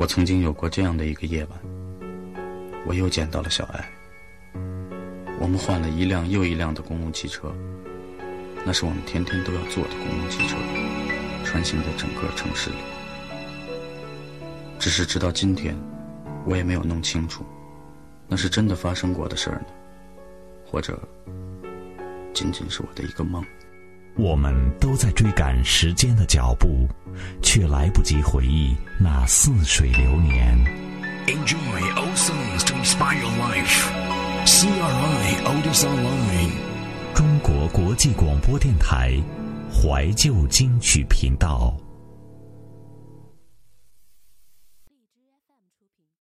我曾经有过这样的一个夜晚，我又见到了小爱。我们换了一辆又一辆的公共汽车，那是我们天天都要坐的公共汽车，穿行在整个城市里。只是直到今天，我也没有弄清楚，那是真的发生过的事儿呢，或者仅仅是我的一个梦。我们都在追赶时间的脚步，却来不及回忆那似水流年。Enjoy old songs to inspire your life. CRI Oldest Online. 中国国际广播电台怀旧金曲频道。